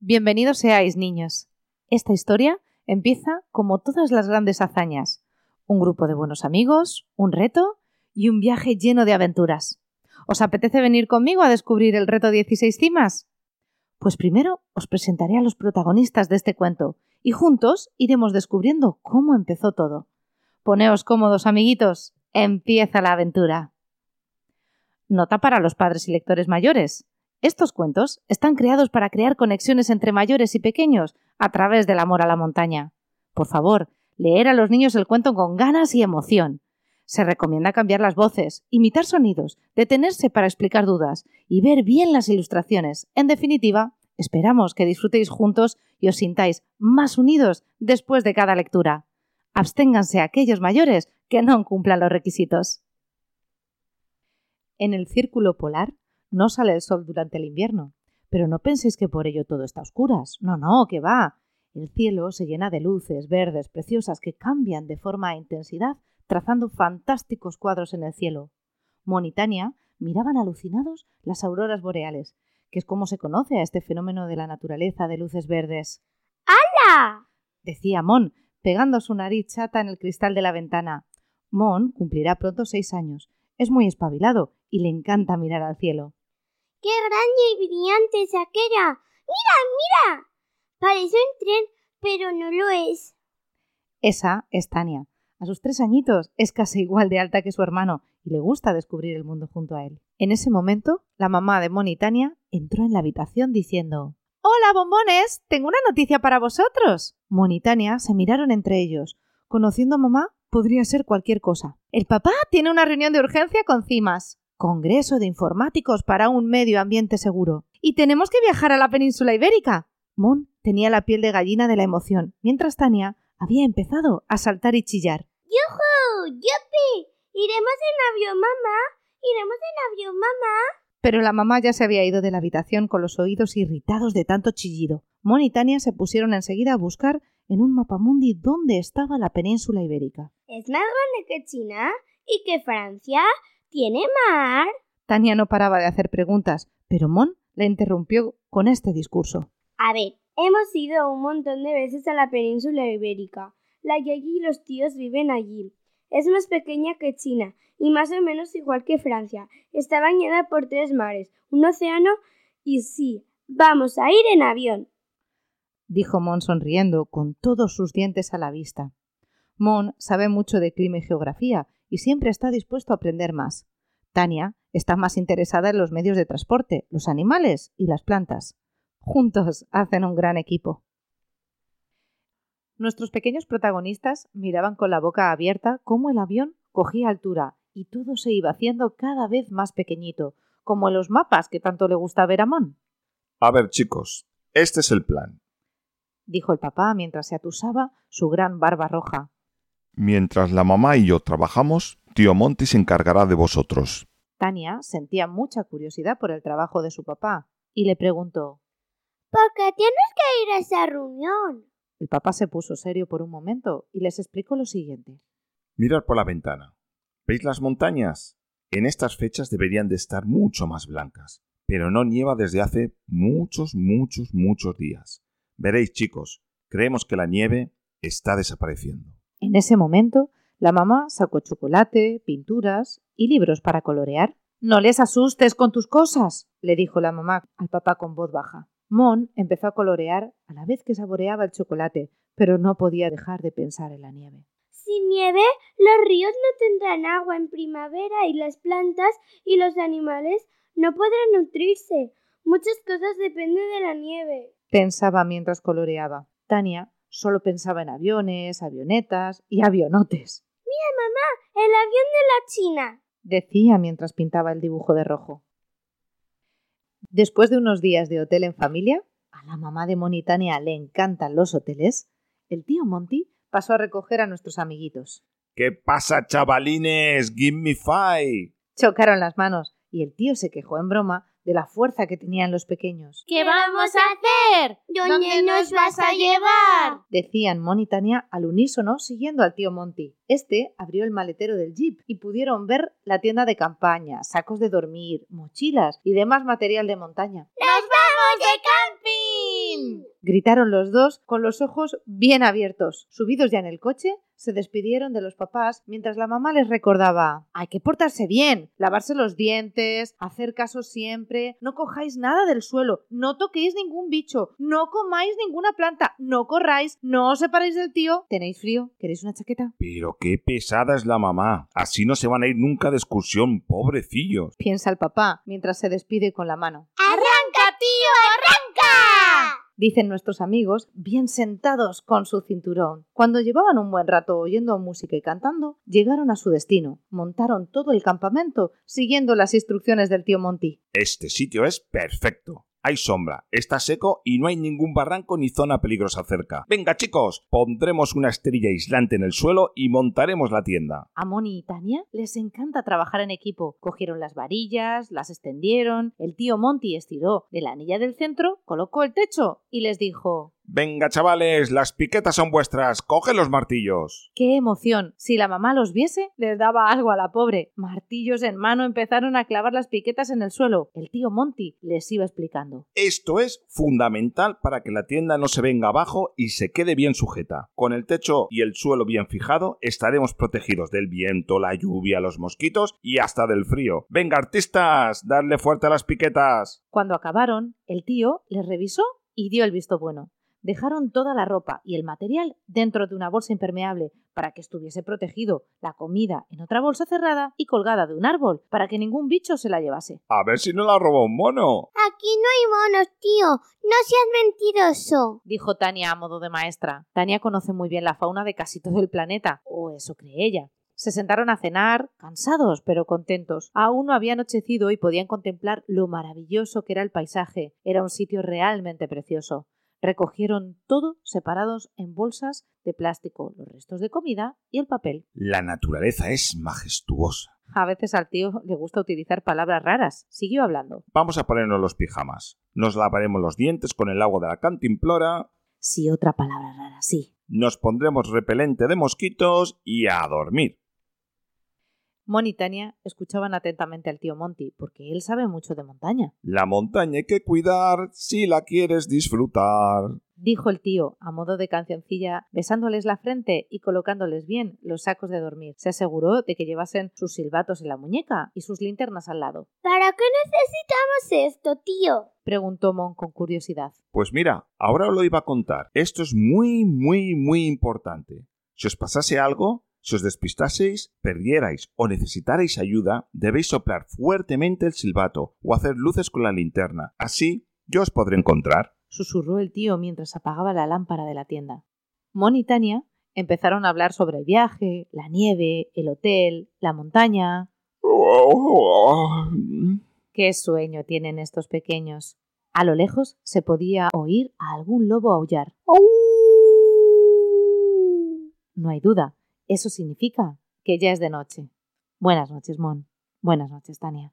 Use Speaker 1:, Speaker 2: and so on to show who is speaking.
Speaker 1: Bienvenidos seáis, niños. Esta historia empieza como todas las grandes hazañas. Un grupo de buenos amigos, un reto y un viaje lleno de aventuras. ¿Os apetece venir conmigo a descubrir el reto 16 cimas? Pues primero os presentaré a los protagonistas de este cuento y juntos iremos descubriendo cómo empezó todo. Poneos cómodos, amiguitos. Empieza la aventura. Nota para los padres y lectores mayores. Estos cuentos están creados para crear conexiones entre mayores y pequeños a través del amor a la montaña. Por favor, leer a los niños el cuento con ganas y emoción. Se recomienda cambiar las voces, imitar sonidos, detenerse para explicar dudas y ver bien las ilustraciones. En definitiva, esperamos que disfrutéis juntos y os sintáis más unidos después de cada lectura. Absténganse aquellos mayores que no cumplan los requisitos. En el círculo polar no sale el sol durante el invierno. Pero no penséis que por ello todo está a oscuras. No, no, que va. El cielo se llena de luces verdes preciosas que cambian de forma e intensidad, trazando fantásticos cuadros en el cielo. Monitania miraban alucinados las auroras boreales, que es como se conoce a este fenómeno de la naturaleza de luces verdes.
Speaker 2: ¡Hala!
Speaker 1: decía Mon, pegando su nariz chata en el cristal de la ventana. Mon cumplirá pronto seis años. Es muy espabilado y le encanta mirar al cielo.
Speaker 2: ¡Qué grande y brillante es aquella! ¡Mira, mira! Parece un tren, pero no lo es.
Speaker 1: Esa es Tania. A sus tres añitos es casi igual de alta que su hermano y le gusta descubrir el mundo junto a él. En ese momento, la mamá de Moni y Tania entró en la habitación diciendo Hola, bombones, tengo una noticia para vosotros. Moni y Tania se miraron entre ellos. Conociendo a mamá, podría ser cualquier cosa. El papá tiene una reunión de urgencia con Cimas. Congreso de Informáticos para un medio ambiente seguro. Y tenemos que viajar a la península ibérica. Mon tenía la piel de gallina de la emoción, mientras Tania había empezado a saltar y chillar.
Speaker 2: ¡Yujú! ¡Yupi! ¿Iremos en avión, mamá? ¿Iremos en avión, mamá?
Speaker 1: Pero la mamá ya se había ido de la habitación con los oídos irritados de tanto chillido. Mon y Tania se pusieron enseguida a buscar en un mapamundi dónde estaba la península ibérica.
Speaker 2: ¿Es más grande que China? ¿Y que Francia? ¿Tiene mar?
Speaker 1: Tania no paraba de hacer preguntas, pero Mon la interrumpió con este discurso.
Speaker 2: A ver, hemos ido un montón de veces a la península ibérica. La Yagi y los tíos viven allí. Es más pequeña que China y más o menos igual que Francia. Está bañada por tres mares, un océano y sí, vamos a ir en avión.
Speaker 1: Dijo Mon sonriendo, con todos sus dientes a la vista. Mon sabe mucho de clima y geografía y siempre está dispuesto a aprender más. Tania está más interesada en los medios de transporte, los animales y las plantas. Juntos hacen un gran equipo. Nuestros pequeños protagonistas miraban con la boca abierta cómo el avión cogía altura y todo se iba haciendo cada vez más pequeñito, como en los mapas que tanto le gusta ver a Mon.
Speaker 3: A ver, chicos, este es el plan,
Speaker 1: dijo el papá mientras se atusaba su gran barba roja.
Speaker 3: Mientras la mamá y yo trabajamos, tío Monty se encargará de vosotros.
Speaker 1: Tania sentía mucha curiosidad por el trabajo de su papá y le preguntó
Speaker 2: ¿Por qué tienes que ir a esa reunión?
Speaker 1: El papá se puso serio por un momento y les explicó lo siguiente.
Speaker 3: Mirad por la ventana. ¿Veis las montañas? En estas fechas deberían de estar mucho más blancas, pero no nieva desde hace muchos, muchos, muchos días. Veréis, chicos, creemos que la nieve está desapareciendo.
Speaker 1: En ese momento, la mamá sacó chocolate, pinturas y libros para colorear. No les asustes con tus cosas, le dijo la mamá al papá con voz baja. Mon empezó a colorear a la vez que saboreaba el chocolate, pero no podía dejar de pensar en la nieve.
Speaker 2: Sin nieve, los ríos no tendrán agua en primavera y las plantas y los animales no podrán nutrirse. Muchas cosas dependen de la nieve.
Speaker 1: Pensaba mientras coloreaba. Tania Solo pensaba en aviones, avionetas y avionotes.
Speaker 2: Mira, mamá, el avión de la China,
Speaker 1: decía mientras pintaba el dibujo de rojo. Después de unos días de hotel en familia, a la mamá de Monitania le encantan los hoteles, el tío Monty pasó a recoger a nuestros amiguitos.
Speaker 3: ¿Qué pasa, chavalines? Give me five.
Speaker 1: Chocaron las manos y el tío se quejó en broma de la fuerza que tenían los pequeños.
Speaker 2: ¿Qué vamos a hacer? ¿Dónde nos vas a llevar?
Speaker 1: Decían Mon y Tania al unísono siguiendo al tío Monty. Este abrió el maletero del jeep y pudieron ver la tienda de campaña, sacos de dormir, mochilas y demás material de montaña.
Speaker 2: ¡Nos vamos de camping!
Speaker 1: gritaron los dos con los ojos bien abiertos. Subidos ya en el coche, se despidieron de los papás mientras la mamá les recordaba hay que portarse bien, lavarse los dientes, hacer caso siempre, no cojáis nada del suelo, no toquéis ningún bicho, no comáis ninguna planta, no corráis, no os separéis del tío. ¿Tenéis frío? ¿Queréis una chaqueta?
Speaker 3: Pero qué pesada es la mamá. Así no se van a ir nunca de excursión, pobrecillos.
Speaker 1: Piensa el papá mientras se despide con la mano.
Speaker 2: ¡Arranca, tío, arranca!
Speaker 1: Dicen nuestros amigos, bien sentados con su cinturón. Cuando llevaban un buen rato oyendo música y cantando, llegaron a su destino. Montaron todo el campamento siguiendo las instrucciones del tío Monty.
Speaker 3: Este sitio es perfecto. Hay sombra, está seco y no hay ningún barranco ni zona peligrosa cerca. Venga chicos, pondremos una estrella aislante en el suelo y montaremos la tienda.
Speaker 1: A Moni y Tania les encanta trabajar en equipo. Cogieron las varillas, las extendieron, el tío Monty estiró de la anilla del centro, colocó el techo y les dijo
Speaker 3: Venga, chavales, las piquetas son vuestras. Coge los martillos.
Speaker 1: ¡Qué emoción! Si la mamá los viese, les daba algo a la pobre. Martillos en mano empezaron a clavar las piquetas en el suelo. El tío Monty les iba explicando.
Speaker 3: Esto es fundamental para que la tienda no se venga abajo y se quede bien sujeta. Con el techo y el suelo bien fijado, estaremos protegidos del viento, la lluvia, los mosquitos y hasta del frío. Venga, artistas, darle fuerte a las piquetas.
Speaker 1: Cuando acabaron, el tío les revisó y dio el visto bueno dejaron toda la ropa y el material dentro de una bolsa impermeable para que estuviese protegido, la comida en otra bolsa cerrada y colgada de un árbol para que ningún bicho se la llevase.
Speaker 3: A ver si no la robó un mono.
Speaker 2: Aquí no hay monos, tío. No seas mentiroso.
Speaker 1: Dijo Tania a modo de maestra. Tania conoce muy bien la fauna de casi todo el planeta, o eso cree ella. Se sentaron a cenar, cansados pero contentos. Aún no había anochecido y podían contemplar lo maravilloso que era el paisaje. Era un sitio realmente precioso. Recogieron todo separados en bolsas de plástico, los restos de comida y el papel.
Speaker 3: La naturaleza es majestuosa.
Speaker 1: A veces al tío le gusta utilizar palabras raras. Siguió hablando.
Speaker 3: Vamos a ponernos los pijamas. Nos lavaremos los dientes con el agua de la cantimplora.
Speaker 1: Sí, otra palabra rara, sí.
Speaker 3: Nos pondremos repelente de mosquitos y a dormir.
Speaker 1: Mon y Tania escuchaban atentamente al tío Monty, porque él sabe mucho de montaña.
Speaker 3: La montaña hay que cuidar si la quieres disfrutar.
Speaker 1: Dijo el tío, a modo de cancioncilla, besándoles la frente y colocándoles bien los sacos de dormir. Se aseguró de que llevasen sus silbatos en la muñeca y sus linternas al lado.
Speaker 2: ¿Para qué necesitamos esto, tío?
Speaker 1: Preguntó Mon con curiosidad.
Speaker 3: Pues mira, ahora os lo iba a contar. Esto es muy, muy, muy importante. Si os pasase algo, si os despistaseis, perdierais o necesitarais ayuda, debéis soplar fuertemente el silbato o hacer luces con la linterna. Así yo os podré encontrar.
Speaker 1: Susurró el tío mientras apagaba la lámpara de la tienda. Mon y Tania empezaron a hablar sobre el viaje, la nieve, el hotel, la montaña. Qué sueño tienen estos pequeños. A lo lejos se podía oír a algún lobo aullar. No hay duda, eso significa que ya es de noche. Buenas noches, Mon. Buenas noches, Tania.